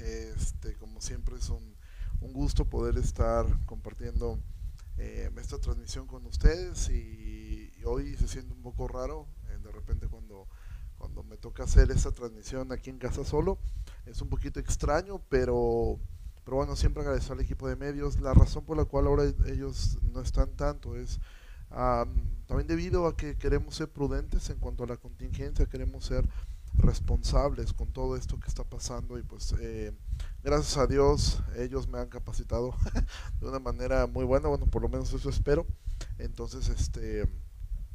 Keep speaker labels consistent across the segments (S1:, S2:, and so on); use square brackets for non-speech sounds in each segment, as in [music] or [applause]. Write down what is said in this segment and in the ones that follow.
S1: Este, como siempre es un, gusto poder estar compartiendo eh, esta transmisión con ustedes y, hoy se siente un poco raro eh, de repente cuando, cuando me toca hacer esta transmisión aquí en casa solo. Es un poquito extraño, pero, pero bueno, siempre agradecer al equipo de medios. La razón por la cual ahora ellos no están tanto es también debido a que queremos ser prudentes en cuanto a la contingencia, queremos ser responsables con todo esto que está pasando y pues eh, gracias a Dios ellos me han capacitado [laughs] de una manera muy buena, bueno por lo menos eso espero, entonces este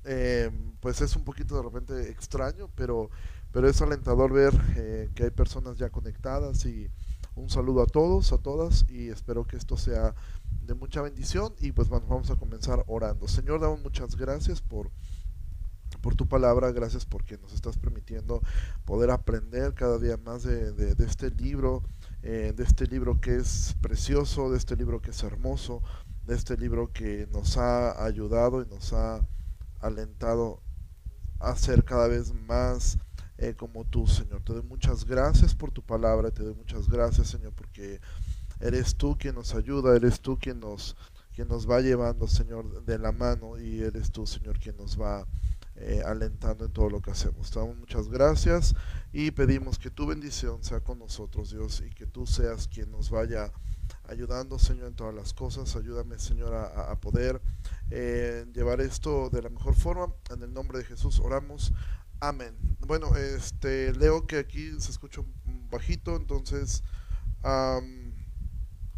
S1: eh, pues es un poquito de repente extraño, pero, pero es alentador ver eh, que hay personas ya conectadas y un saludo a todos, a todas y espero que esto sea de mucha bendición y pues vamos a comenzar orando. Señor, damos muchas gracias por por tu palabra, gracias porque nos estás permitiendo poder aprender cada día más de, este libro, eh, de este libro que es precioso, de este libro que es hermoso, de este libro que nos ha ayudado y nos ha alentado a ser cada vez más eh, como tú, Señor. Te doy muchas gracias por tu palabra, te doy muchas gracias, Señor, porque eres tú quien nos ayuda, eres tú quien nos, quien nos va llevando, Señor, de la mano y eres tú, Señor, quien nos va eh, alentando en todo lo que hacemos. Te damos muchas gracias y pedimos que tu bendición sea con nosotros, Dios, y que tú seas quien nos vaya ayudando, Señor, en todas las cosas. Ayúdame, Señor, a, poder eh, llevar esto de la mejor forma. En el nombre de Jesús oramos. Amén. Bueno, este leo que aquí se escucha bajito, entonces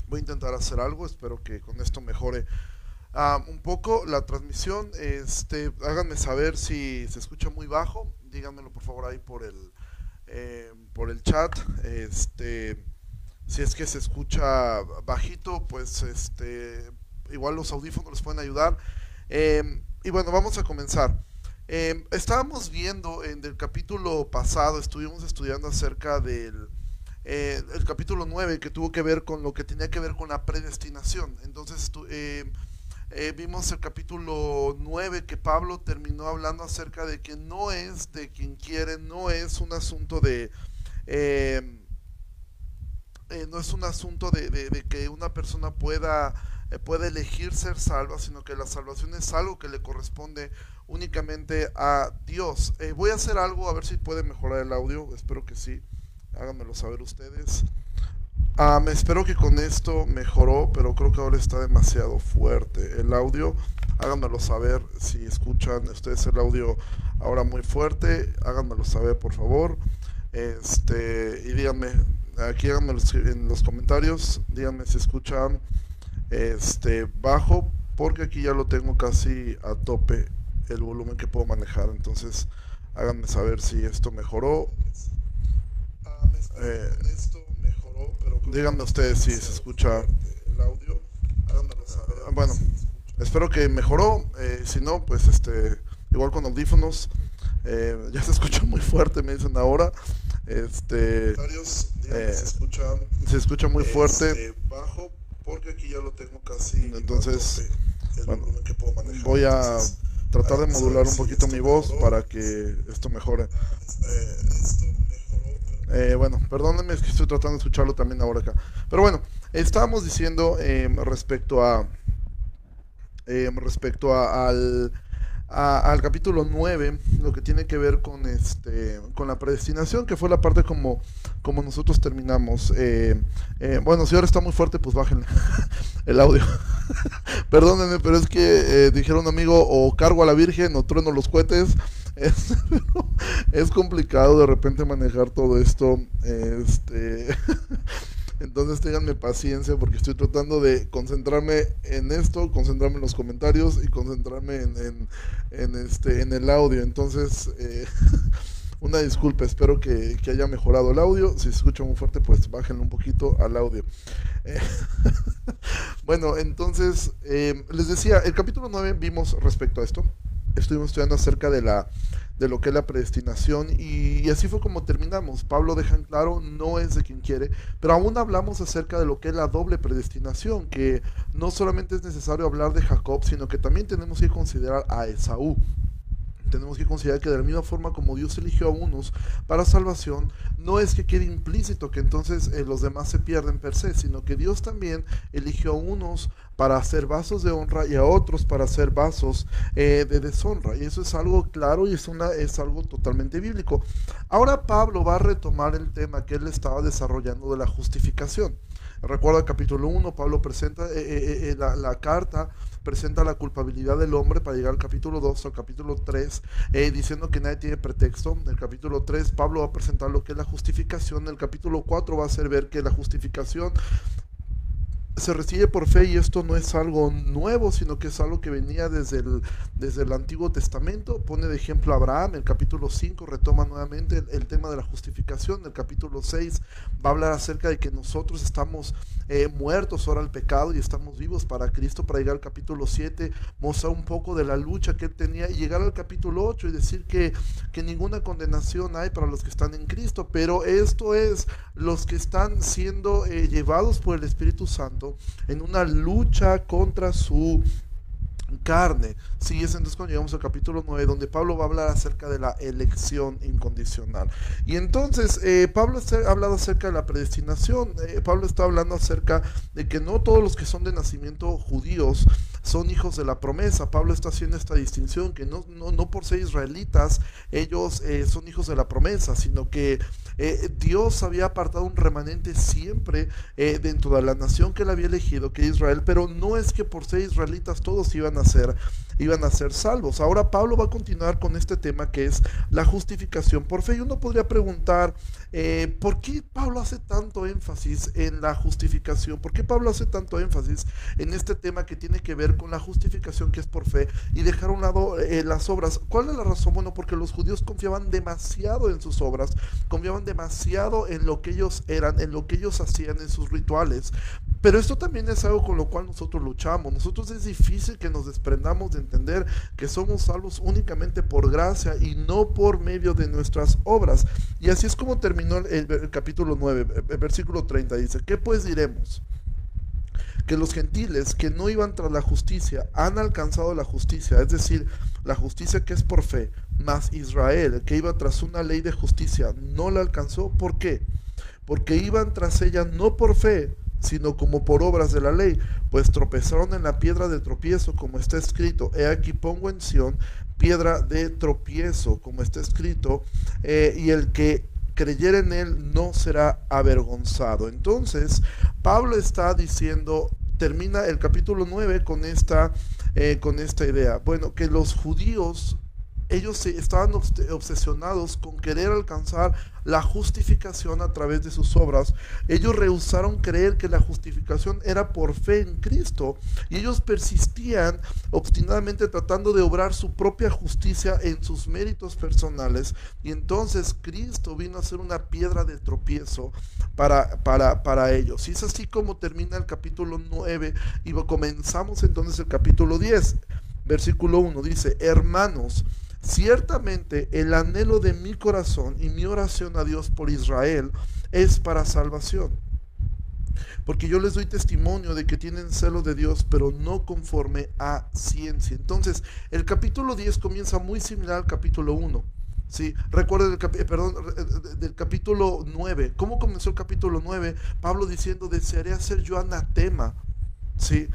S1: voy a intentar hacer algo. Espero que con esto mejore un poco la transmisión. Este, háganme saber si se escucha muy bajo. Díganmelo por favor ahí por el eh, por el chat. Este, si es que se escucha bajito, pues este, igual los audífonos les pueden ayudar. Em, y bueno, vamos a comenzar. Em, estábamos viendo en el capítulo pasado, estuvimos estudiando acerca del eh, el capítulo 9 que tuvo que ver con lo que tenía que ver con la predestinación. Entonces, eh, eh, vimos el capítulo 9 que Pablo terminó hablando acerca de que no es de quien quiere, no es un asunto de... Eh, eh, no es un asunto de, que una persona pueda, pueda, elegir ser salva, sino que la salvación es algo que le corresponde únicamente a Dios. voy a hacer algo, a ver si puede mejorar el audio, espero que sí, háganmelo saber ustedes. Ah, me espero que con esto mejoró, pero creo que ahora está demasiado fuerte el audio. Háganmelo saber si escuchan ustedes el audio ahora muy fuerte. Háganmelo saber, por favor. Este, y díganme, aquí háganmelo en los comentarios. Díganme si escuchan este bajo, porque aquí ya lo tengo casi a tope el volumen que puedo manejar. Entonces, háganme saber si esto mejoró. Ah, eh, díganme ustedes si se escucha el audio. Bueno, espero que mejoró. Eh, si no, pues este, igual con audífonos. Eh, ya se escucha muy fuerte, me dicen ahora. Este, eh, se, escucha, se escucha muy fuerte. Este, bajo, porque aquí ya lo tengo casi. Entonces, bueno, voy a tratar de modular un poquito mi voz para que esto mejore. Eh, bueno, perdónenme, es que estoy tratando de escucharlo también ahora acá. Pero bueno, estábamos diciendo em, respecto a em, respecto al, al capítulo 9, lo que tiene que ver con este con la predestinación, que fue la parte como, como nosotros terminamos. Eh, eh, bueno, si ahora está muy fuerte, pues bájenle [laughs] el audio. [laughs] Perdónenme, pero es que dijeron amigo, o cargo a la Virgen o trueno los cohetes. [laughs] Es, complicado de repente manejar todo esto. Este, [laughs] entonces tenganme paciencia porque estoy tratando de concentrarme en esto, concentrarme en los comentarios y concentrarme en, en, este, en el audio. Entonces, eh, [laughs] una disculpa, espero que, haya mejorado el audio. Si se escucha muy fuerte, pues bájenle un poquito al audio. Eh, bueno, entonces, eh, les decía, el capítulo 9 vimos respecto a esto estuvimos estudiando acerca de la de lo que es la predestinación y, así fue como terminamos. Pablo deja claro, no es de quien quiere, pero aún hablamos acerca de lo que es la doble predestinación, que no solamente es necesario hablar de Jacob, sino que también tenemos que considerar a Esaú. Tenemos que considerar que de la misma forma como Dios eligió a unos para salvación, no es que quede implícito que entonces eh, los demás se pierden per se, sino que Dios también eligió a unos para hacer vasos de honra y a otros para hacer vasos eh, de deshonra. Y eso es algo claro y es, una, es algo totalmente bíblico. Ahora Pablo va a retomar el tema que él estaba desarrollando de la justificación. Recuerda el capítulo 1, Pablo presenta eh, la, la carta presenta la culpabilidad del hombre para llegar al capítulo 2, al capítulo 3, eh, diciendo que nadie tiene pretexto. En el capítulo 3, Pablo va a presentar lo que es la justificación. En el capítulo 4 va a hacer ver que la justificación se recibe por fe y esto no es algo nuevo, sino que es algo que venía desde el, desde el Antiguo Testamento. Pone de ejemplo a Abraham, el capítulo 5 retoma nuevamente el, tema de la justificación, el capítulo 6 va a hablar acerca de que nosotros estamos eh, muertos ahora al pecado y estamos vivos para Cristo, para llegar al capítulo 7, mostrar un poco de la lucha que él tenía y llegar al capítulo 8 y decir que, que ninguna condenación hay para los que están en Cristo, pero esto es los que están siendo eh, llevados por el Espíritu Santo en una lucha contra su carne. Sí, es entonces cuando llegamos al capítulo 9, donde Pablo va a hablar acerca de la elección incondicional. Y entonces, eh, Pablo ha hablado acerca de la predestinación. Eh, Pablo está hablando acerca de que no todos los que son de nacimiento judíos son hijos de la promesa. Pablo está haciendo esta distinción, que no, no, por ser israelitas ellos eh, son hijos de la promesa, sino que Dios había apartado un remanente siempre dentro de la nación que él había elegido, que es Israel, pero no es que por ser israelitas todos iban a ser, iban a ser salvos. Ahora Pablo va a continuar con este tema que es la justificación por fe. Y uno podría preguntar, eh, ¿por qué Pablo hace tanto énfasis en la justificación? ¿Por qué Pablo hace tanto énfasis en este tema que tiene que ver con la justificación que es por fe y dejar a un lado eh, las obras? ¿Cuál es la razón? Bueno, porque los judíos confiaban demasiado en sus obras, confiaban demasiado en lo que ellos eran, en lo que ellos hacían, en sus rituales. Pero esto también es algo con lo cual nosotros luchamos. Nosotros es difícil que nos desprendamos de entender que somos salvos únicamente por gracia y no por medio de nuestras obras. Y así es como terminó el, capítulo 9, el versículo 30. Dice, ¿qué pues diremos? que los gentiles que no iban tras la justicia han alcanzado la justicia, es decir, la justicia que es por fe, mas Israel, que iba tras una ley de justicia, no la alcanzó. ¿Por qué? Porque iban tras ella no por fe, sino como por obras de la ley, pues tropezaron en la piedra de tropiezo, como está escrito, he aquí pongo en Sión piedra de tropiezo, como está escrito, eh, y el que creyere en él no será avergonzado. Entonces, Pablo está diciendo, termina el capítulo 9 con esta, eh, con esta idea, bueno, que los judíos ellos estaban obsesionados con querer alcanzar la justificación a través de sus obras. Ellos rehusaron creer que la justificación era por fe en Cristo y ellos persistían obstinadamente tratando de obrar su propia justicia en sus méritos personales. Y entonces Cristo vino a ser una piedra de tropiezo para, para, para ellos. Y es así como termina el capítulo 9 y comenzamos entonces el capítulo 10. Versículo 1 dice, hermanos, Ciertamente el anhelo de mi corazón y mi oración a Dios por Israel es para salvación. Porque yo les doy testimonio de que tienen celo de Dios, pero no conforme a ciencia. Entonces, el capítulo 10 comienza muy similar al capítulo 1. ¿sí? Recuerden del, perdón, del capítulo 9. ¿Cómo comenzó el capítulo 9? Pablo diciendo, desearía ser yo anatema. ¿sí?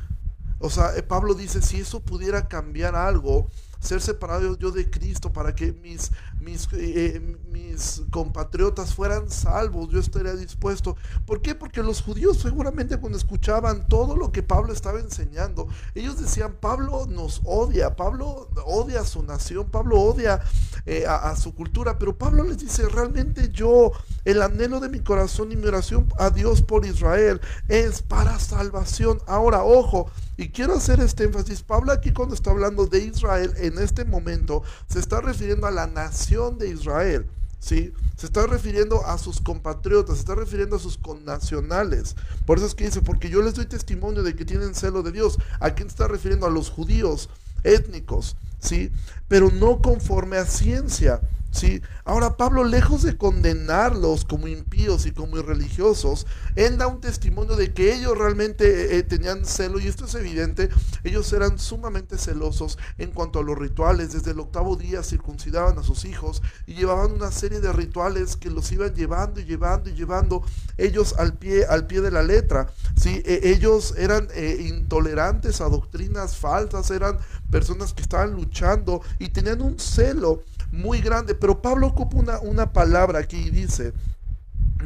S1: O sea, eh, Pablo dice, si eso pudiera cambiar algo, ser separado yo de Cristo para que mis, mis, eh, eh, mis compatriotas fueran salvos, yo estaría dispuesto. ¿Por qué? Porque los judíos seguramente cuando escuchaban todo lo que Pablo estaba enseñando, ellos decían, Pablo nos odia, Pablo odia a su nación, Pablo odia eh, a, a su cultura, pero Pablo les dice, realmente yo, el anhelo de mi corazón y mi oración a Dios por Israel es para salvación. Ahora, ojo, y quiero hacer este énfasis. Pablo aquí cuando está hablando de Israel en este momento se está refiriendo a la nación de Israel. ¿sí? Se está refiriendo a sus compatriotas, se está refiriendo a sus connacionales. Por eso es que dice, porque yo les doy testimonio de que tienen celo de Dios. ¿A quién está refiriendo? A los judíos étnicos, ¿sí? Pero no conforme a ciencia, ¿sí? Ahora Pablo, lejos de condenarlos como impíos y como irreligiosos, él da un testimonio de que ellos realmente eh, tenían celo, y esto es evidente, ellos eran sumamente celosos en cuanto a los rituales, desde el octavo día circuncidaban a sus hijos y llevaban una serie de rituales que los iban llevando y llevando y llevando ellos al pie, al pie de la letra, ¿sí? E, ellos eran eh, intolerantes a doctrinas falsas, eran personas que estaban luchando y tenían un celo muy grande. Pero Pablo ocupa una, una palabra aquí y dice,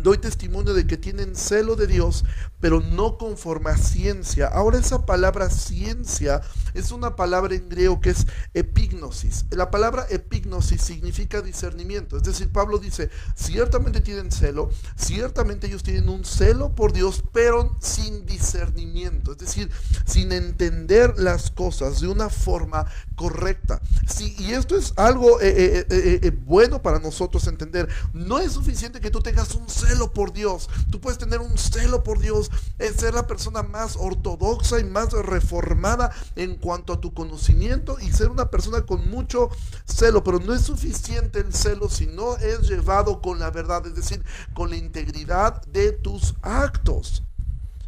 S1: doy testimonio de que tienen celo de Dios, pero no conforme a ciencia. Ahora esa palabra ciencia es una palabra en griego que es epignosis. La palabra epignosis significa discernimiento. Es decir, Pablo dice, ciertamente tienen celo, ciertamente ellos tienen un celo por Dios, pero sin discernimiento. Es decir, sin entender las cosas de una forma correcta. Sí, y esto es algo eh, eh, eh, bueno para nosotros entender. No es suficiente que tú tengas un celo por Dios. Tú puedes tener un celo por Dios, es ser la persona más ortodoxa y más reformada en cuanto a tu conocimiento y ser una persona con mucho celo, pero no es suficiente el celo si no es llevado con la verdad, es decir, con la integridad de tus actos.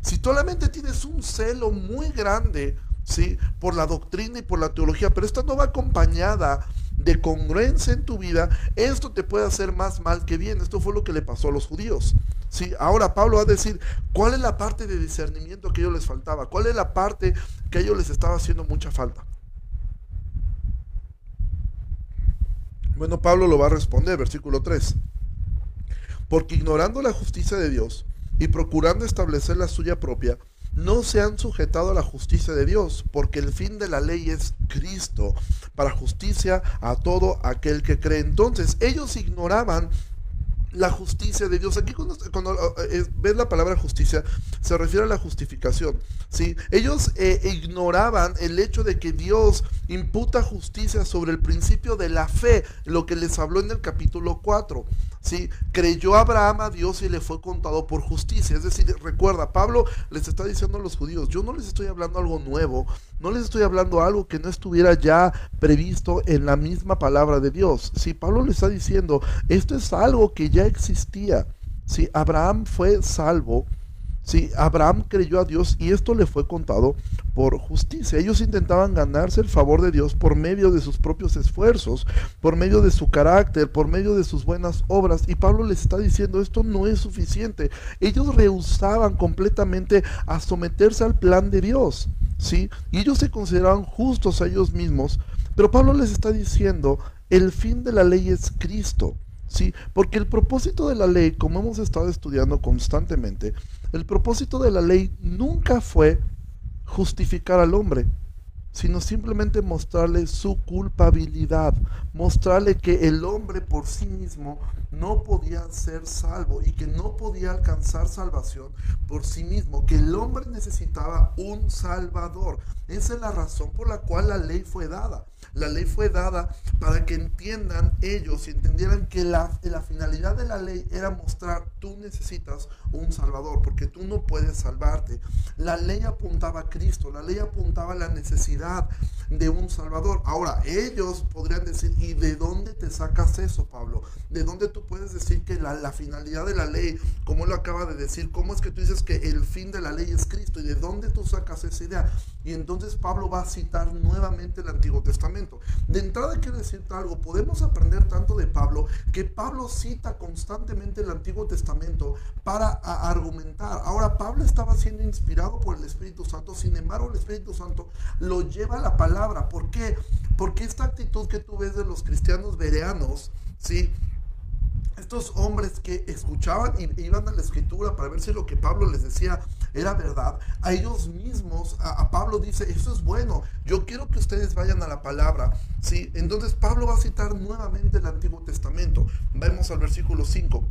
S1: Si solamente tienes un celo muy grande, ¿sí? Por la doctrina y por la teología, pero esta no va acompañada de congruencia en tu vida, esto te puede hacer más mal que bien. Esto fue lo que le pasó a los judíos. ¿sí? Ahora Pablo va a decir, ¿cuál es la parte de discernimiento que a ellos les faltaba? ¿Cuál es la parte que a ellos les estaba haciendo mucha falta? Bueno, Pablo lo va a responder, versículo 3. Porque ignorando la justicia de Dios y procurando establecer la suya propia, no se han sujetado a la justicia de Dios, porque el fin de la ley es Cristo, para justicia a todo aquel que cree. Entonces, ellos ignoraban la justicia de Dios. Aquí cuando, eh, ves la palabra justicia, se refiere a la justificación. ¿sí? Ellos eh, ignoraban el hecho de que Dios imputa justicia sobre el principio de la fe, lo que les habló en el capítulo 4. ¿sí? Creyó Abraham a Dios y le fue contado por justicia. Es decir, recuerda, Pablo les está diciendo a los judíos, yo no les estoy hablando algo nuevo, no les estoy hablando algo que no estuviera ya previsto en la misma palabra de Dios. Si Pablo le está diciendo, esto es algo que ya existía. Si Abraham fue salvo, si Abraham creyó a Dios y esto le fue contado por justicia. Ellos intentaban ganarse el favor de Dios por medio de sus propios esfuerzos, por medio de su carácter, por medio de sus buenas obras. Y Pablo les está diciendo, esto no es suficiente. Ellos rehusaban completamente a someterse al plan de Dios. ¿sí? Ellos se consideraban justos a ellos mismos. Pero Pablo les está diciendo, el fin de la ley es Cristo. ¿Sí? Porque el propósito de la ley, como hemos estado estudiando constantemente, el propósito de la ley nunca fue justificar al hombre, sino simplemente mostrarle su culpabilidad, mostrarle que el hombre por sí mismo no podía ser salvo y que no podía alcanzar salvación por sí mismo, que el hombre necesitaba un salvador. Esa es la razón por la cual la ley fue dada. La ley fue dada para que entiendan ellos y entendieran que la, la finalidad de la ley era mostrar, tú necesitas un Salvador, porque tú no puedes salvarte. La ley apuntaba a Cristo, la ley apuntaba a la necesidad de un Salvador. Ahora, ellos podrían decir, ¿y de dónde te sacas eso, Pablo? ¿De dónde tú puedes decir que la, la finalidad de la ley, como lo acaba de decir, cómo es que tú dices que el fin de la ley es Cristo? ¿Y de dónde tú sacas esa idea? Y entonces Pablo va a citar nuevamente el Antiguo Testamento. De entrada quiero decirte algo, podemos aprender tanto de Pablo que Pablo cita constantemente el Antiguo Testamento para argumentar. Ahora Pablo estaba siendo inspirado por el Espíritu Santo, sin embargo el Espíritu Santo lo lleva a la palabra. ¿Por qué? Porque esta actitud que tú ves de los cristianos vereanos, ¿sí? estos hombres que escuchaban y iban a la escritura para ver si lo que Pablo les decía era verdad, a ellos mismos, a, Pablo dice, eso es bueno, yo quiero que ustedes vayan a la palabra, ¿sí? Entonces Pablo va a citar nuevamente el Antiguo Testamento. Vemos al versículo 5.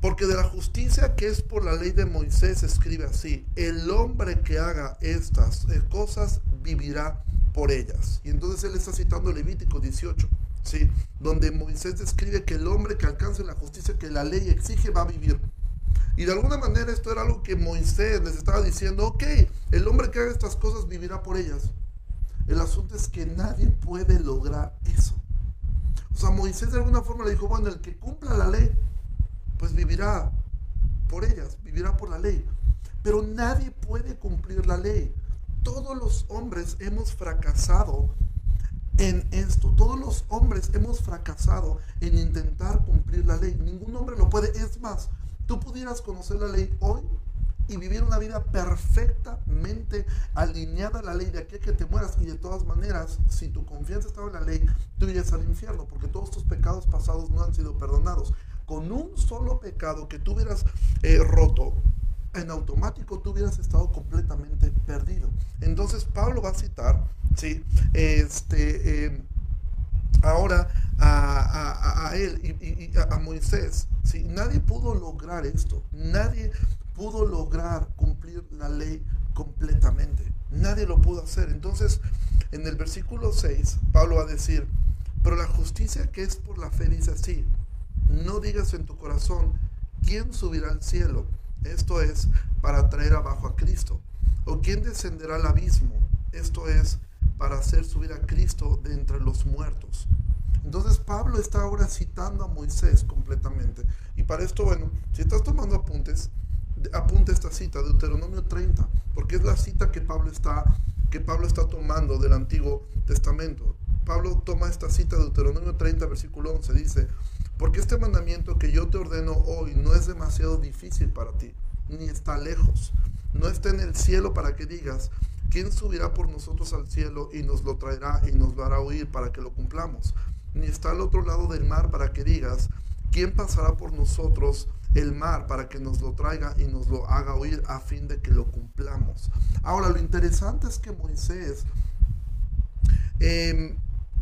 S1: Porque de la justicia que es por la ley de Moisés escribe así, el hombre que haga estas eh, cosas vivirá por ellas. Y entonces él está citando Levítico 18. ¿sí? donde Moisés describe que el hombre que alcance la justicia que la ley exige va a vivir. Y de alguna manera esto era algo que Moisés les estaba diciendo, ok, el hombre que haga estas cosas vivirá por ellas. El asunto es que nadie puede lograr eso. O sea, Moisés de alguna forma le dijo, bueno, el que cumpla la ley, pues vivirá por ellas, vivirá por la ley. Pero nadie puede cumplir la ley. Todos los hombres hemos fracasado en esto. Todos los hombres hemos fracasado en intentar cumplir la ley. Ningún hombre lo puede. Es más, tú pudieras conocer la ley hoy y vivir una vida perfectamente alineada a la ley de aquí a que te mueras. Y de todas maneras, si tu confianza estaba en la ley, tú irías al infierno, porque todos tus pecados pasados no han sido perdonados. Con un solo pecado que tú hubieras eh, roto, en automático tú hubieras estado completamente perdido. Entonces Pablo va a citar, ¿sí? Este, eh, ahora a, él y, a, Moisés. ¿sí? Nadie pudo lograr esto. Nadie pudo lograr cumplir la ley completamente. Nadie lo pudo hacer. Entonces, en el versículo 6, Pablo va a decir, pero la justicia que es por la fe dice así, no digas en tu corazón, ¿quién subirá al cielo? Esto es, para traer abajo a Cristo. ¿O quién descenderá al abismo? Esto es, para hacer subir a Cristo de entre los muertos. Entonces Pablo está ahora citando a Moisés completamente. Y para esto, bueno, si estás tomando apuntes, apunta esta cita, Deuteronomio 30, porque es la cita que Pablo está, que Pablo está tomando del Antiguo Testamento. Pablo toma esta cita de Deuteronomio 30, versículo 11, dice, porque este mandamiento que yo te ordeno hoy no es demasiado difícil para ti, ni está lejos, no está en el cielo para que digas, ¿quién subirá por nosotros al cielo y nos lo traerá y nos lo hará oír para que lo cumplamos? Ni está al otro lado del mar para que digas, ¿quién pasará por nosotros el mar para que nos lo traiga y nos lo haga oír a fin de que lo cumplamos? Ahora, lo interesante es que Moisés, em,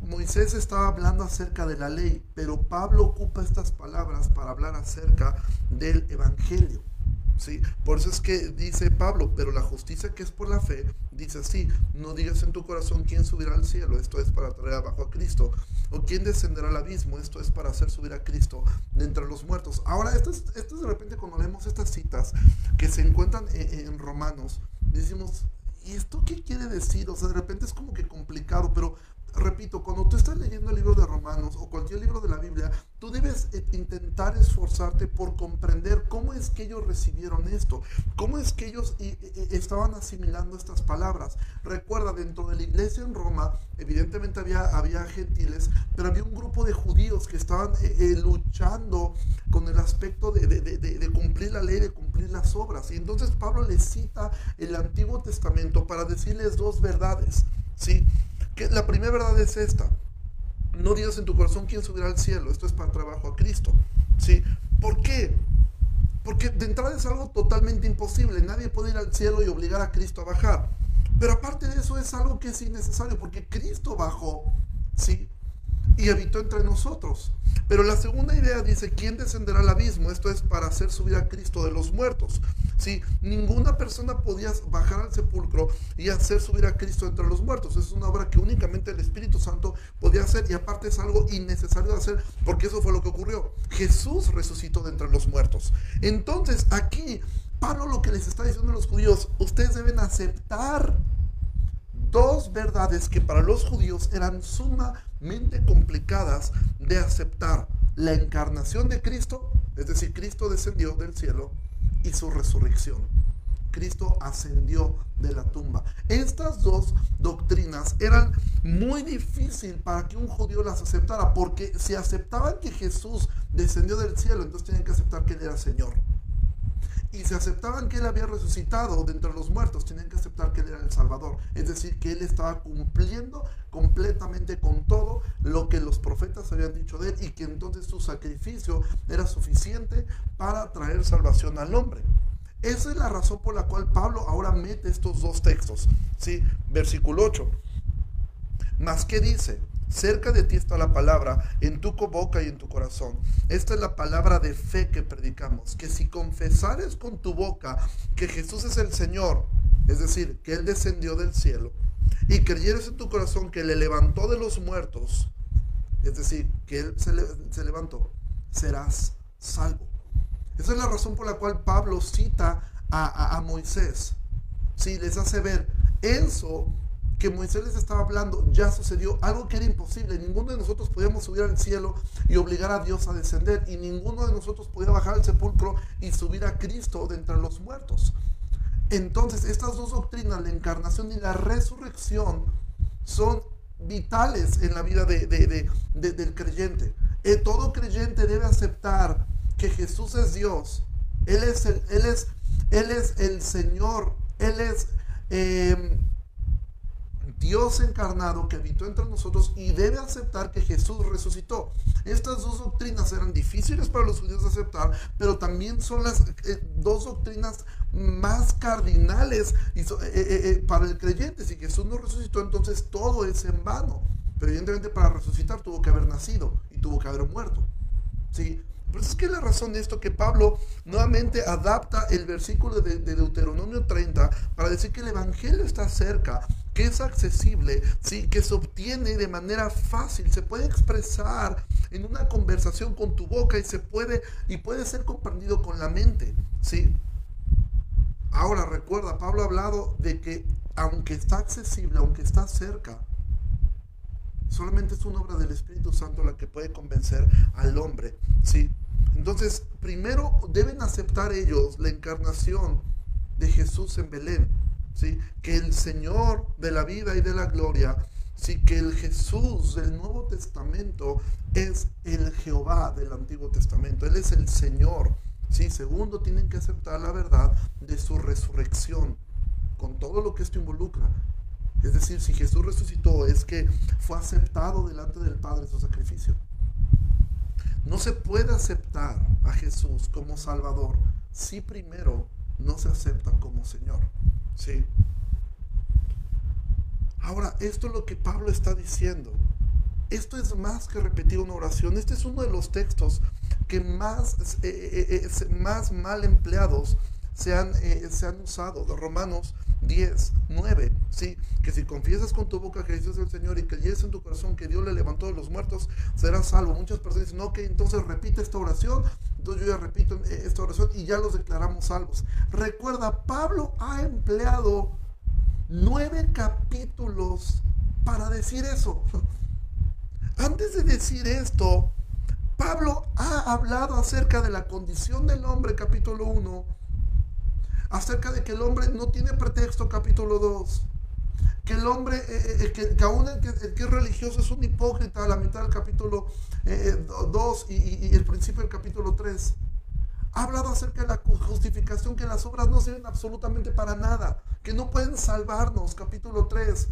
S1: Moisés estaba hablando acerca de la ley, pero Pablo ocupa estas palabras para hablar acerca del Evangelio. ¿Sí? Por eso es que dice Pablo, pero la justicia que es por la fe, dice así, no digas en tu corazón quién subirá al cielo, esto es para traer abajo a Cristo, o quién descenderá al abismo, esto es para hacer subir a Cristo de entre los muertos. Ahora, esto es, esto es de repente cuando leemos estas citas que se encuentran en, en Romanos, decimos, ¿y esto qué quiere decir? O sea, de repente es como que complicado, pero repito, cuando tú estás leyendo el libro de Romanos o cualquier libro de la Biblia, tú debes eh, intentar esforzarte por comprender cómo es que ellos recibieron esto, cómo es que ellos estaban asimilando estas palabras. Recuerda, dentro de la iglesia en Roma, evidentemente había, había gentiles, pero había un grupo de judíos que estaban eh, eh, luchando con el aspecto de, de cumplir la ley, de cumplir las obras. Y entonces Pablo les cita el Antiguo Testamento para decirles dos verdades. ¿sí? La primera verdad es esta. No digas en tu corazón quién subirá al cielo. Esto es para trabajo a Cristo. ¿Sí? ¿Por qué? Porque de entrada es algo totalmente imposible. Nadie puede ir al cielo y obligar a Cristo a bajar. Pero aparte de eso es algo que es innecesario porque Cristo bajó, ¿sí? Y habitó entre nosotros. Pero la segunda idea dice, ¿quién descenderá al abismo? Esto es para hacer subir a Cristo de los muertos. ¿sí? Ninguna persona podía bajar al sepulcro y hacer subir a Cristo entre los muertos. Es una obra que únicamente el Espíritu Santo podía hacer y aparte es algo innecesario de hacer porque eso fue lo que ocurrió. Jesús resucitó de entre los muertos. Entonces aquí Pablo lo que les está diciendo a los judíos, ustedes deben aceptar dos verdades que para los judíos eran sumamente complicadas de aceptar. La encarnación de Cristo, es decir, Cristo descendió del cielo, y su resurrección. Cristo ascendió de la tumba. Estas dos doctrinas eran muy difícil para que un judío las aceptara, porque si aceptaban que Jesús descendió del cielo, entonces tenían que aceptar que Él era Señor. Y si aceptaban que Él había resucitado de entre los muertos, tenían que aceptar que Él era el Salvador. Es decir, que Él estaba cumpliendo completamente con todo lo que los profetas habían dicho de Él y que entonces su sacrificio era suficiente para traer salvación al hombre. Esa es la razón por la cual Pablo ahora mete estos dos textos. ¿sí? Versículo 8. Más que dice, Cerca de ti está la palabra, en tu boca y en tu corazón. Esta es la palabra de fe que predicamos, que si confesares con tu boca que Jesús es el Señor, es decir, que Él descendió del cielo, y creyeres en tu corazón que le levantó de los muertos, es decir, que Él se, levantó, serás salvo. Esa es la razón por la cual Pablo cita a, a Moisés. Sí, les hace ver, eso que Moisés les estaba hablando ya sucedió, algo que era imposible. Ninguno de nosotros podíamos subir al cielo y obligar a Dios a descender, y ninguno de nosotros podía bajar al sepulcro y subir a Cristo de entre los muertos. Entonces, estas dos doctrinas, la encarnación y la resurrección, son vitales en la vida del creyente. Eh, todo creyente debe aceptar que Jesús es Dios. Él es el, él es, él es el Señor. Él es eh, Dios encarnado que habitó entre nosotros y debe aceptar que Jesús resucitó. Estas dos doctrinas eran difíciles para los judíos de aceptar, pero también son las eh, dos doctrinas más cardinales eh, eh, para el creyente. Si Jesús no resucitó, entonces todo es en vano. Pero evidentemente para resucitar tuvo que haber nacido y tuvo que haber muerto. ¿sí? Por eso es que la razón de esto que Pablo nuevamente adapta el versículo de, Deuteronomio 30 para decir que el Evangelio está cerca, que es accesible, ¿sí? que se obtiene de manera fácil, se puede expresar en una conversación con tu boca y se puede y puede ser comprendido con la mente. ¿sí? Ahora recuerda, Pablo ha hablado de que aunque está accesible, aunque está cerca, Solamente es una obra del Espíritu Santo la que puede convencer al hombre. ¿sí? Entonces, primero deben aceptar ellos la encarnación de Jesús en Belén. Que el Señor de la vida y de la gloria, ¿sí? que el Jesús del Nuevo Testamento es el Jehová del Antiguo Testamento. Él es el Señor. ¿sí? Segundo, tienen que aceptar la verdad de su resurrección, con todo lo que esto involucra. Es decir, si Jesús resucitó, es que fue aceptado delante del Padre su sacrificio. No se puede aceptar a Jesús como Salvador si primero no se acepta como Señor. ¿Sí? Ahora, esto es lo que Pablo está diciendo. Esto es más que repetir una oración. Este es uno de los textos que más, eh, eh, eh, más mal empleados se han, se han usado. De Romanos 10, 9, ¿sí? Que si confiesas con tu boca que Jesús es el Señor y creyes en tu corazón que Dios le levantó de los muertos, serás salvo. Muchas personas dicen, no, que entonces repite esta oración. Entonces yo ya repito eh, esta oración y ya los declaramos salvos. Recuerda, Pablo ha empleado nueve capítulos para decir eso. [laughs] Antes de decir esto, Pablo ha hablado acerca de la condición del hombre, capítulo 1 acerca de que el hombre no tiene pretexto, capítulo 2. Que el hombre, eh, eh, eh, que, aún el que, es religioso es un hipócrita, a la mitad del capítulo 2 y, el principio del capítulo 3. Ha hablado acerca de la justificación, que las obras no sirven absolutamente para nada, que no pueden salvarnos, capítulo 3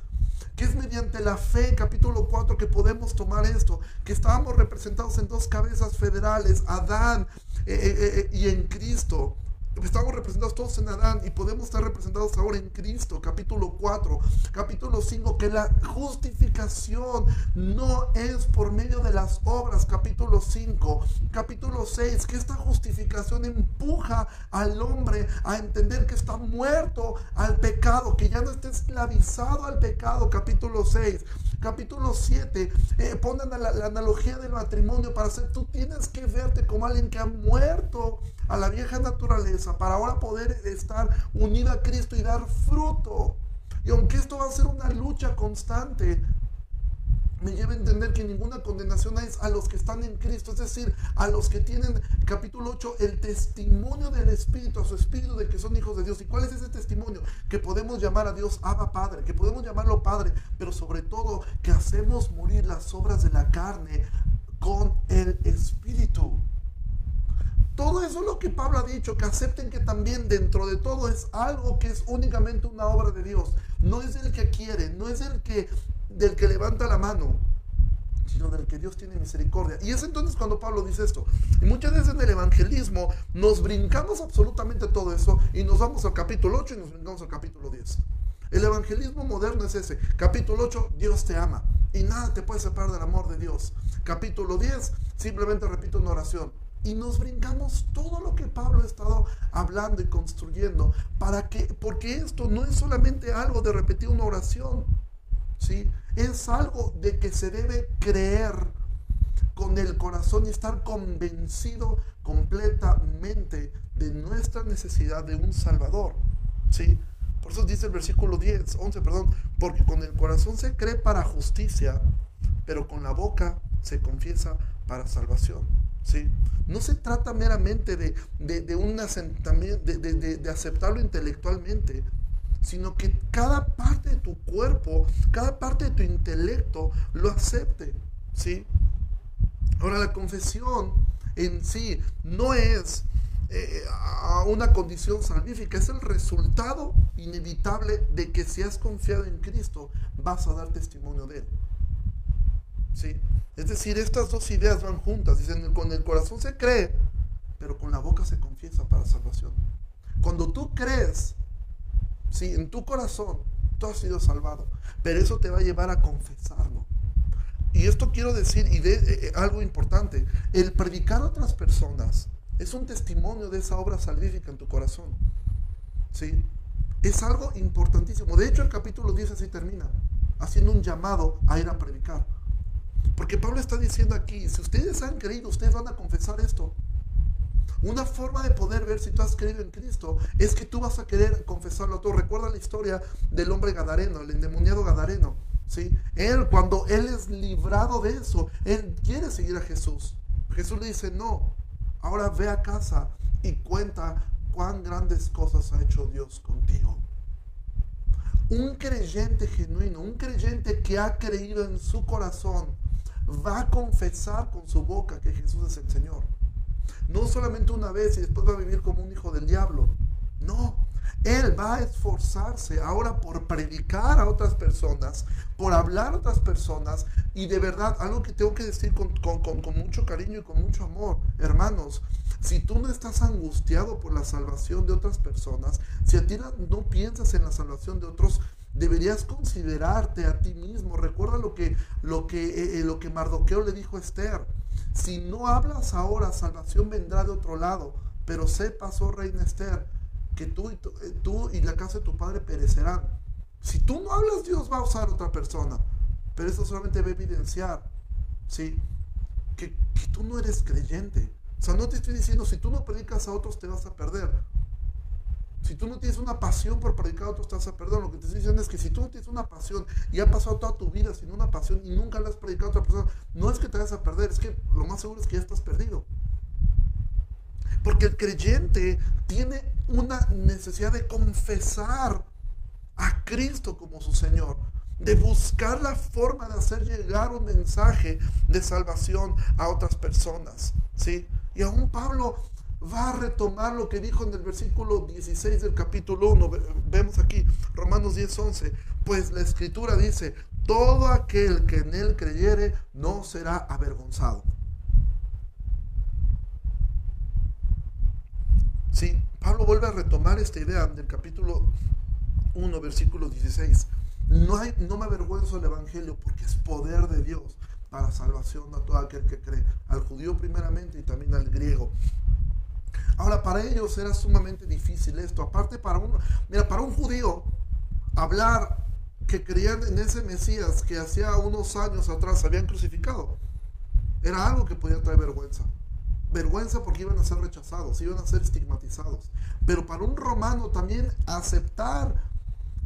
S1: que es mediante la fe, capítulo 4, que podemos tomar esto, que estábamos representados en dos cabezas federales, Adán y en Cristo, Estamos representados todos en Adán y podemos estar representados ahora en Cristo. Capítulo 4, capítulo 5, que la justificación no es por medio de las obras. Capítulo 5, capítulo 6, que esta justificación empuja al hombre a entender que está muerto al pecado, que ya no está esclavizado al pecado. Capítulo 6, capítulo 7, eh, la analogía del matrimonio para hacer, tú tienes que verte como alguien que ha muerto a la vieja naturaleza para ahora poder estar unido a Cristo y dar fruto. Y aunque esto va a ser una lucha constante, me lleva a entender que ninguna condenación es a los que están en Cristo, es decir, a los que tienen, capítulo 8, el testimonio del Espíritu, a su Espíritu de que son hijos de Dios. ¿Y cuál es ese testimonio? Que podemos llamar a Dios Abba Padre, que podemos llamarlo Padre, pero sobre todo que hacemos morir las obras de la carne con el Espíritu. Todo eso es lo que Pablo ha dicho, que acepten que también dentro de todo es algo que es únicamente una obra de Dios. No es el que quiere, no es el que del que levanta la mano, sino del que Dios tiene misericordia. Y es entonces cuando Pablo dice esto. Y muchas veces en el evangelismo nos brincamos absolutamente todo eso y nos vamos al capítulo 8 y nos brincamos al capítulo 10. El evangelismo moderno es ese. Capítulo 8, Dios te ama. Y nada te puede separar del amor de Dios. Capítulo 10, simplemente repito una oración y nos brincamos todo lo que Pablo ha estado hablando y construyendo para que porque esto no es solamente algo de repetir una oración ¿sí? es algo de que se debe creer con el corazón y estar convencido completamente de nuestra necesidad de un salvador ¿sí? Por eso dice el versículo 10, 11, perdón, porque con el corazón se cree para justicia, pero con la boca se confiesa para salvación. ¿Sí? No se trata meramente de, de, un asentamiento, de, de aceptarlo intelectualmente, sino que cada parte de tu cuerpo, cada parte de tu intelecto lo acepte. ¿sí? Ahora la confesión en sí no es eh, una condición salvífica, es el resultado inevitable de que si has confiado en Cristo, vas a dar testimonio de Él. ¿Sí? Es decir, estas dos ideas van juntas. Dicen, con el corazón se cree, pero con la boca se confiesa para salvación. Cuando tú crees, ¿sí? en tu corazón, tú has sido salvado, pero eso te va a llevar a confesarlo. Y esto quiero decir, y eh, eh, algo importante, el predicar a otras personas, es un testimonio de esa obra salvífica en tu corazón. ¿Sí? Es algo importantísimo. De hecho, el capítulo 10 así termina, haciendo un llamado a ir a predicar. Porque Pablo está diciendo aquí, si ustedes han creído, ustedes van a confesar esto. Una forma de poder ver si tú has creído en Cristo es que tú vas a querer confesarlo todo. Recuerda la historia del hombre gadareno, el endemoniado gadareno. ¿sí? Él, cuando él es librado de eso, él quiere seguir a Jesús. Jesús le dice, no, Ahora ve a casa y cuenta cuán grandes cosas ha hecho Dios contigo. Un creyente genuino, un creyente que ha creído en su corazón, va a confesar con su boca que Jesús es el Señor. No solamente una vez y después va a vivir como un hijo del diablo. No, él va a esforzarse ahora por predicar a otras personas, por hablar a otras personas. Y de verdad, algo que tengo que decir con, mucho cariño y con mucho amor, hermanos, si tú no estás angustiado por la salvación de otras personas, si a ti no piensas en la salvación de otros, deberías considerarte a ti mismo. Recuerda lo que, lo que, eh, eh, lo que Mardoqueo le dijo a Esther. Si no hablas ahora, salvación vendrá de otro lado. Pero sepas, oh reina Esther, que tú y, eh, tú y la casa de tu padre perecerán. Si tú no hablas, Dios va a usar otra persona. Pero eso solamente va a evidenciar, ¿sí? Que, tú no eres creyente. O sea, no te estoy diciendo, si tú no predicas a otros, te vas a perder. Si tú no tienes una pasión por predicar a otros, te vas a perder. Lo que te estoy diciendo es que si tú no tienes una pasión y ha pasado toda tu vida sin una pasión y nunca la has predicado a otra persona, no es que te vas a perder, es que lo más seguro es que ya estás perdido. Porque el creyente tiene una necesidad de confesar a Cristo como su Señor, de buscar la forma de hacer llegar un mensaje de salvación a otras personas, ¿sí? Y aún Pablo va a retomar lo que dijo en el versículo 16 del capítulo 1, vemos aquí Romanos 10, 11, pues la escritura dice, todo aquel que en él creyere no será avergonzado. Sí, Pablo vuelve a retomar esta idea del capítulo 1, versículo 16. No, no me avergüenzo del Evangelio porque es poder de Dios para salvación a todo aquel que cree, al judío primeramente y también al griego. Ahora, para ellos era sumamente difícil esto. Aparte, para un, mira, para un judío, hablar que creían en ese Mesías que hacía unos años atrás habían crucificado, era algo que podía traer vergüenza vergüenza porque iban a ser rechazados, iban a ser estigmatizados. Pero para un romano también aceptar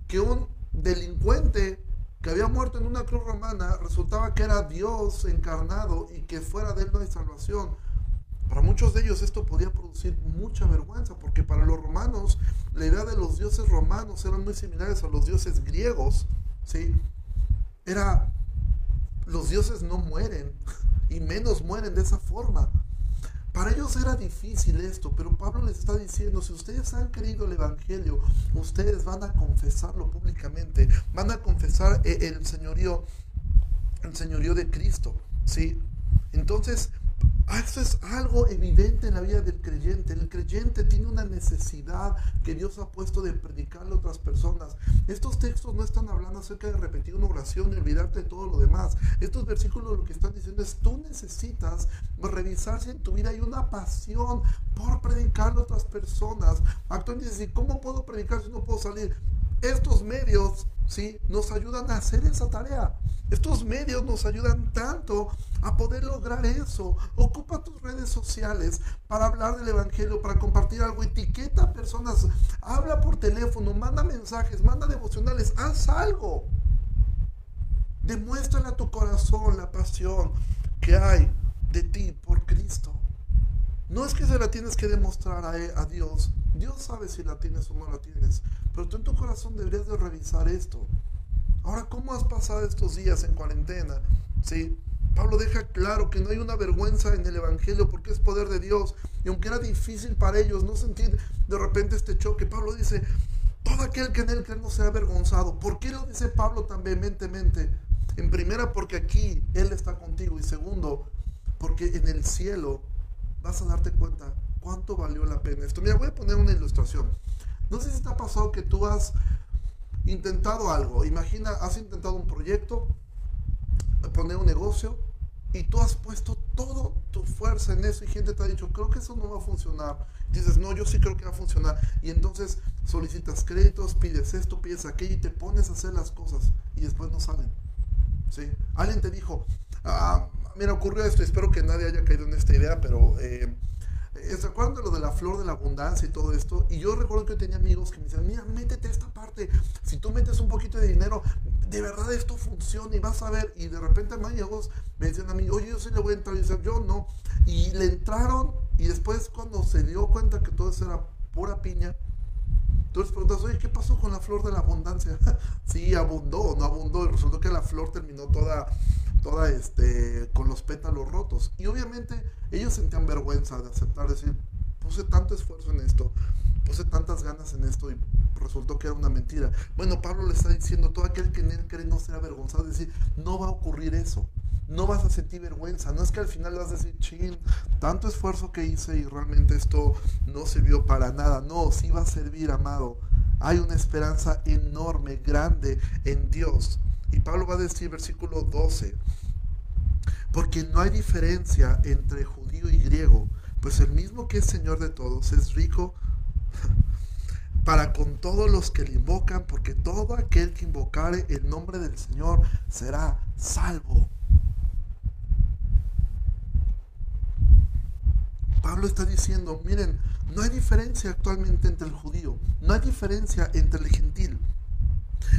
S1: que un delincuente que había muerto en una cruz romana resultaba que era Dios encarnado y que fuera de él no hay salvación. Para muchos de ellos esto podía mucha vergüenza porque para los romanos la idea de los dioses romanos eran muy similares a los dioses griegos. ¿sí? Era, los dioses no mueren y menos mueren de esa forma. Para ellos era difícil esto, pero Pablo les está diciendo, si ustedes han creído el Evangelio, ustedes van a confesarlo públicamente, van a confesar eh, el señorío, el señorío de Cristo, ¿sí? Entonces, Ah, esto es algo evidente en la vida del creyente. El creyente tiene una necesidad que Dios ha puesto de predicarle a otras personas. Estos textos no están hablando acerca de repetir una oración y olvidarte de todo lo demás. Estos versículos lo que están diciendo es tú necesitas revisar si en tu vida hay una pasión por predicarle a otras personas. Actualmente dices, ¿cómo puedo predicar si no puedo salir? estos medios, ¿sí? Nos ayudan a hacer esa tarea. Estos medios nos ayudan tanto a poder lograr eso. Ocupa tus redes sociales para hablar del Evangelio, para compartir algo. Etiqueta a personas, habla por teléfono, manda mensajes, manda devocionales, haz algo. Demuéstrale a tu corazón la pasión que hay de ti por Cristo. No es que se la tienes que demostrar a, a, Dios. Dios sabe si la tienes o no la tienes. Pero tú en tu corazón deberías de revisar esto. Ahora, ¿cómo has pasado estos días en cuarentena? ¿Sí? Pablo deja claro que no hay una vergüenza en el Evangelio porque es poder de Dios. Y aunque era difícil para ellos no sentir de repente este choque, Pablo dice, todo aquel que en él cree no avergonzado. ¿Por qué lo dice Pablo tan vehementemente? En primera, porque aquí Él está contigo. Y segundo, porque en el cielo vas a darte cuenta cuánto valió la pena esto. Mira, voy a poner una ilustración. No sé si te ha pasado que tú has intentado algo. Imagina, has intentado un proyecto, poner un negocio y tú has puesto toda tu fuerza en eso y gente te ha dicho, creo que eso no va a funcionar. Dices, no, yo sí creo que va a funcionar. Y entonces solicitas créditos, pides esto, pides aquello y te pones a hacer las cosas y después no salen. ¿Sí? Alguien te dijo, ah, mira, ocurrió esto, espero que nadie haya caído en esta idea, pero... Eh, eh, ¿Se acuerdan de lo de la flor de la abundancia y todo esto? Y yo recuerdo que tenía amigos que me decían, mira, métete esta parte. Si tú metes un poquito de dinero, de verdad esto funciona y vas a ver. Y de repente amigos me decían a mí, oye, yo sí le voy a entrar. Y yo no. Y le entraron y después cuando se dio cuenta que todo eso era pura piña, tú les preguntas, oye, ¿qué pasó con la flor de la abundancia? [laughs] sí, abundó o no abundó. Y resultó que la flor terminó toda toda este, con los pétalos rotos. Y obviamente ellos sentían vergüenza de aceptar, decir, puse tanto esfuerzo en esto, puse tantas ganas en esto y resultó que era una mentira. Bueno, Pablo le está diciendo, todo aquel que en él cree no será avergonzado, es decir, no va a ocurrir eso. No vas a sentir vergüenza, no es que al final vas a decir, chin, tanto esfuerzo que hice y realmente esto no sirvió para nada. No, sí va a servir, amado. Hay una esperanza enorme, grande en Dios. Y Pablo va a decir, versículo 12, porque no hay diferencia entre judío y griego, pues el mismo que es Señor de todos es rico [laughs] para con todos los que le invocan, porque todo aquel que invocare el nombre del Señor será salvo. Pablo está diciendo, miren, no hay diferencia actualmente entre el judío, no hay diferencia entre el gentil.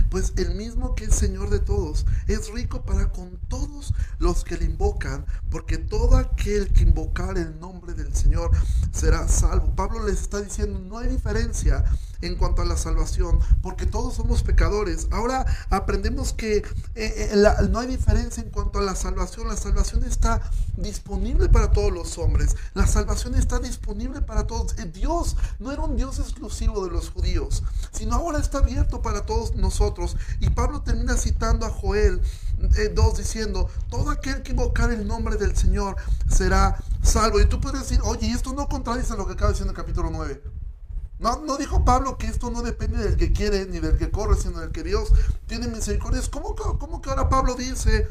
S1: Pues el mismo que es Señor de todos es rico para con todos los que le invocan, porque todo aquel que invocar el nombre del Señor será salvo. Pablo les está diciendo, no hay diferencia en cuanto a la salvación, porque todos somos pecadores. Ahora aprendemos que eh, eh, no hay diferencia en cuanto a la salvación. La salvación está disponible para todos los hombres. La salvación está disponible para todos. Eh, Dios no era un Dios exclusivo de los judíos, sino ahora está abierto para todos nosotros. Y Pablo termina citando a Joel 2 diciendo, todo aquel que invocar el nombre del Señor será salvo. Y tú puedes decir, oye, esto no contradice lo que acaba diciendo el capítulo 9. No, no dijo Pablo que esto no depende del que quiere ni del que corre, sino del que Dios tiene misericordia. ¿Cómo, cómo que ahora Pablo dice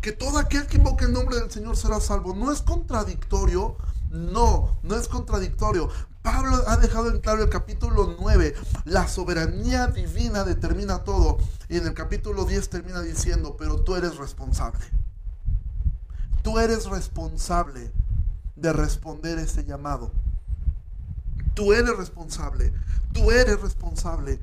S1: que todo aquel que invoque el nombre del Señor será salvo? ¿No es contradictorio? No, no es contradictorio. Pablo ha dejado en claro el capítulo 9, la soberanía divina determina todo. Y en el capítulo 10 termina diciendo, pero tú eres responsable. Tú eres responsable de responder ese llamado. Tú eres responsable. Tú eres responsable.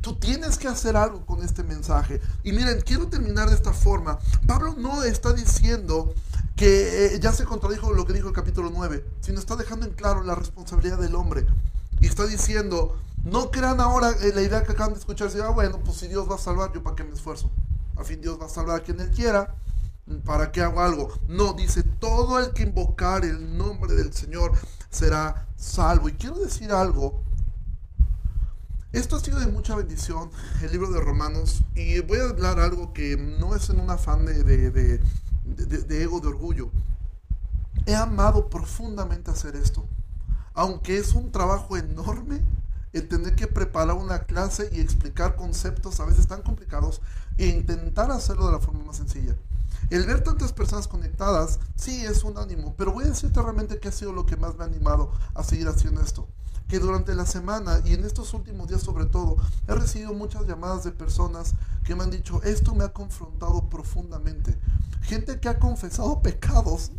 S1: Tú tienes que hacer algo con este mensaje. Y miren, quiero terminar de esta forma. Pablo no está diciendo que eh, ya se contradijo lo que dijo el capítulo 9, sino está dejando en claro la responsabilidad del hombre. Y está diciendo, no crean ahora eh, la idea que acaban de escuchar, ah, bueno, pues si Dios va a salvar, yo para qué me esfuerzo. Al fin Dios va a salvar a quien Él quiera. ¿Para qué hago algo? No, dice, todo el que invocar el nombre del Señor será salvo. Y quiero decir algo. Esto ha sido de mucha bendición, el libro de Romanos, y voy a hablar algo que no es en un afán de, de, ego, de orgullo. He amado profundamente hacer esto, aunque es un trabajo enorme el tener que preparar una clase y explicar conceptos a veces tan complicados e intentar hacerlo de la forma más sencilla. El ver tantas personas conectadas, sí es un ánimo, pero voy a decirte realmente que ha sido lo que más me ha animado a seguir haciendo esto. que durante la semana y en estos últimos días sobre todo, he recibido muchas llamadas de personas que me han dicho, esto me ha confrontado profundamente. Gente que ha confesado pecados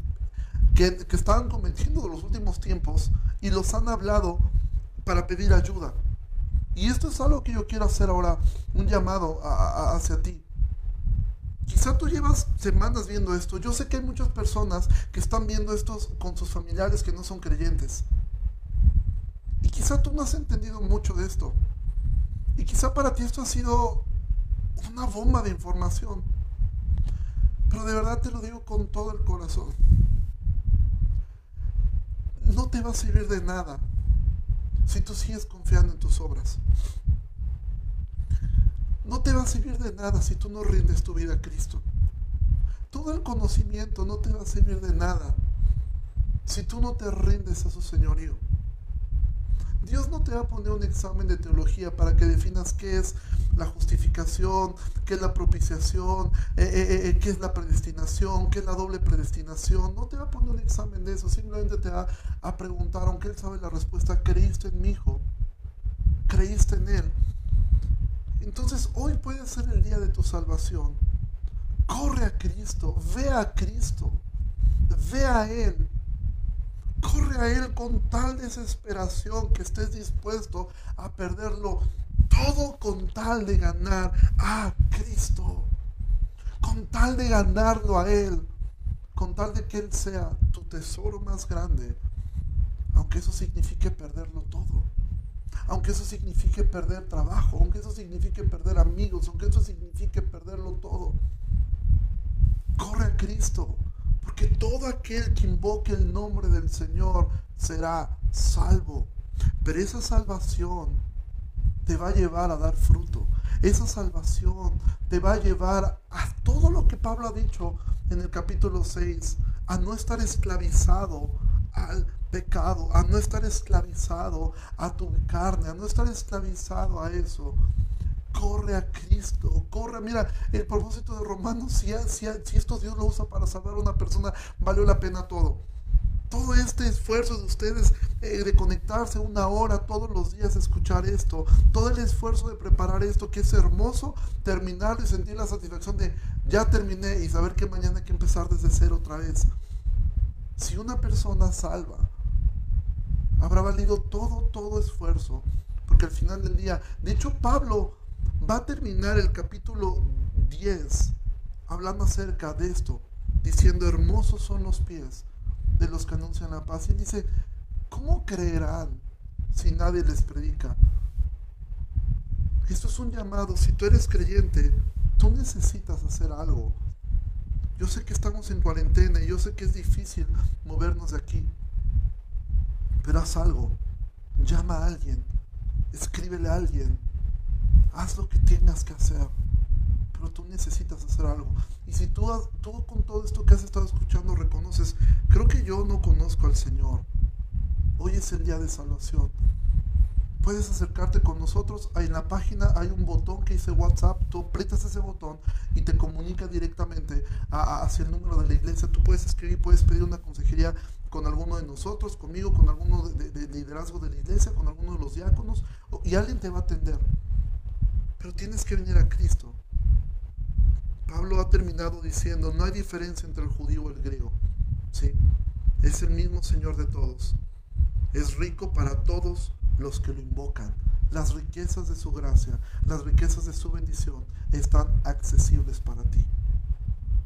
S1: que, que estaban cometiendo en los últimos tiempos y los han hablado para pedir ayuda. Y esto es algo que yo quiero hacer ahora, un llamado hacia ti. Quizá tú llevas semanas viendo esto. Yo sé que hay muchas personas que están viendo esto con sus familiares que no son creyentes. Y quizá tú no has entendido mucho de esto. Y quizá para ti esto ha sido una bomba de información. Pero de verdad te lo digo con todo el corazón. No te va a servir de nada si tú sigues confiando en tus obras. No te va a servir de nada si tú no rindes tu vida a Cristo. Todo el conocimiento no te va a servir de nada si tú no te rindes a su señorío. Dios no te va a poner un examen de teología para que definas qué es la justificación, qué es la propiciación, eh, eh, eh, qué es la predestinación, qué es la doble predestinación. No te va a poner un examen de eso, simplemente te va a preguntar, aunque Él sabe la respuesta, ¿creíste en mi Hijo? ¿Creíste en Él? Entonces hoy puede ser el día de tu salvación. Corre a Cristo, ve a Cristo, ve a Él Corre a Él con tal desesperación que estés dispuesto a perderlo todo con tal de ganar a Cristo. Con tal de ganarlo a Él. Con tal de que Él sea tu tesoro más grande. Aunque eso signifique perderlo todo. Aunque eso signifique perder trabajo. Aunque eso signifique perder amigos. Aunque eso signifique perderlo todo. Corre a Cristo porque todo aquel que invoque el nombre del Señor será salvo. Pero esa salvación te va a llevar a dar fruto. Esa salvación te va a llevar a todo lo que Pablo ha dicho en el capítulo 6, a no estar esclavizado al pecado, a no estar esclavizado a tu carne, a no estar esclavizado a eso, corre a Cristo, corre. Mira, el propósito de Romanos, si, si, si esto Dios lo usa para salvar a una persona, valió la pena todo. Todo este esfuerzo de ustedes eh, de conectarse una hora todos los días, escuchar esto, todo el esfuerzo de preparar esto, que es hermoso, terminar y sentir la satisfacción de ya terminé y saber que mañana hay que empezar desde cero otra vez. Si una persona salva, habrá valido todo, todo esfuerzo, porque al final del día, de hecho Pablo va a terminar el capítulo 10 hablando acerca de esto, diciendo, hermosos son los pies de los que anuncian la paz. Y dice, ¿cómo creerán si nadie les predica? Esto es un llamado, si tú eres creyente, tú necesitas hacer algo. Yo sé que estamos en cuarentena y yo sé que es difícil movernos de aquí, pero haz algo. Llama a alguien, escríbele a alguien, haz lo que tengas que hacer, pero tú necesitas hacer algo. Y si tú, tú con todo esto que has estado escuchando reconoces, creo que yo no conozco al Señor, hoy es el día de salvación. Puedes acercarte con nosotros. En la página hay un botón que dice WhatsApp. Tú aprietas ese botón y te comunica directamente hacia el número de la iglesia. Tú puedes escribir, puedes pedir una consejería con alguno de nosotros, conmigo, con alguno de, de liderazgo de la iglesia, con alguno de los diáconos, y alguien te va a atender. Pero tienes que venir a Cristo. Pablo ha terminado diciendo, no hay diferencia entre el judío y el griego. ¿sí? Es el mismo Señor de todos. Es rico para todos los que lo invocan. Las riquezas de su gracia, las riquezas de su bendición están accesibles para ti.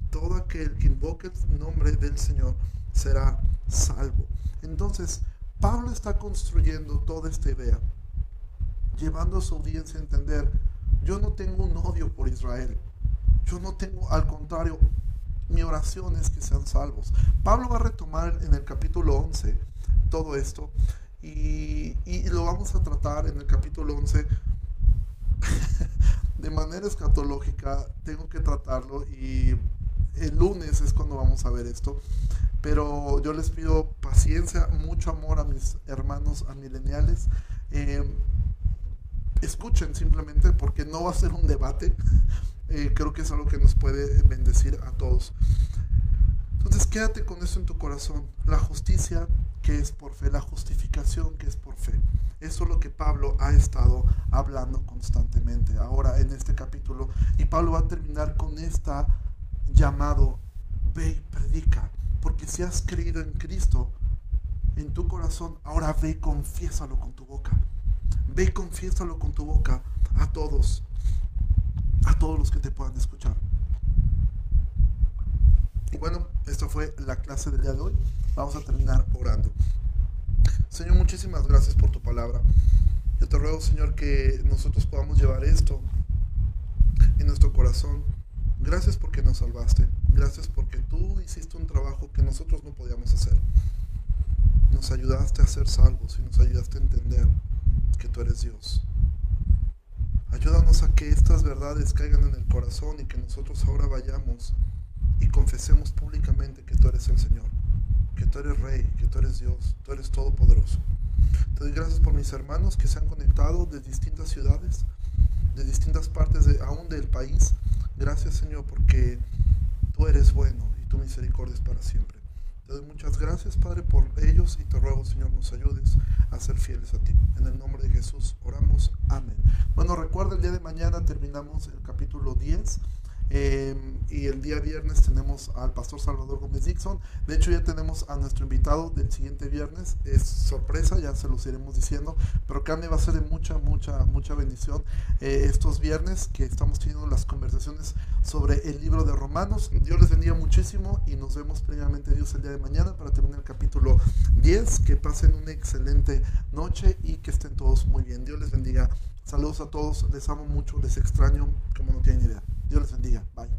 S1: Todo aquel que invoque el nombre del Señor será salvo. Entonces, Pablo está construyendo toda esta idea, llevando a su audiencia a entender yo no tengo un odio por Israel. Yo no tengo, al contrario, mi oración es que sean salvos. Pablo va a retomar en el capítulo 11 todo esto y, lo vamos a tratar en el capítulo 11 [laughs] de manera escatológica. Tengo que tratarlo y el lunes es cuando vamos a ver esto. Pero yo les pido paciencia, mucho amor a mis hermanos a mileniales. Eh, escuchen simplemente porque no va a ser un debate. [laughs] Eh, creo que es algo que nos puede bendecir a todos. Entonces quédate con eso en tu corazón. La justicia que es por fe, la justificación que es por fe. Eso es lo que Pablo ha estado hablando constantemente ahora en este capítulo. Y Pablo va a terminar con esta llamado, ve y predica. Porque si has creído en Cristo en tu corazón, ahora ve y confiésalo con tu boca. Ve y confiésalo con tu boca a todos, a todos los que te puedan escuchar. Y bueno, esta fue la clase del día de hoy. Vamos a terminar orando. Señor, muchísimas gracias por tu palabra. Yo te ruego, Señor, que nosotros podamos llevar esto en nuestro corazón. Gracias porque nos salvaste. Gracias porque tú hiciste un trabajo que nosotros no podíamos hacer. Nos ayudaste a ser salvos y nos ayudaste a entender que tú eres Dios. Ayúdanos a que estas verdades caigan en el corazón y que nosotros ahora vayamos y confesemos públicamente que tú eres el Señor, que tú eres Rey, que tú eres Dios, tú eres Todopoderoso. Te doy gracias por mis hermanos que se han conectado de distintas ciudades, de distintas partes de, aún del país. Gracias Señor porque tú eres bueno tu para siempre. Te doy muchas gracias, Padre, por ellos y te ruego, Señor, nos ayudes a ser fieles a ti. En el nombre de Jesús oramos. Amén. Bueno, recuerda, el día de mañana terminamos el capítulo 10. Em, y el día viernes tenemos al pastor Salvador Gómez Dixon. De hecho, ya tenemos a nuestro invitado del siguiente viernes. Es sorpresa, ya se los iremos diciendo. Pero Carne va a ser de mucha, mucha, mucha bendición eh, estos viernes que estamos teniendo las conversaciones sobre el libro de Romanos. Dios les bendiga muchísimo y nos vemos previamente Dios el día de mañana para terminar el capítulo 10. Que pasen una excelente noche y que estén todos muy bien. Dios les bendiga. Saludos a todos, les amo mucho, les extraño como no tienen Dios les bendiga. Bye.